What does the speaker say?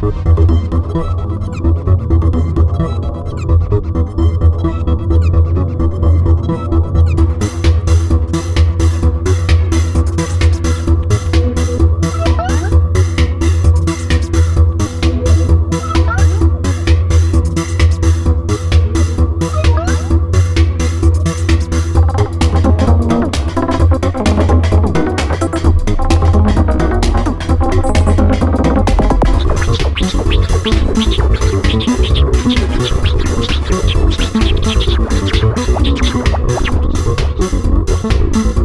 できたか。Thank you.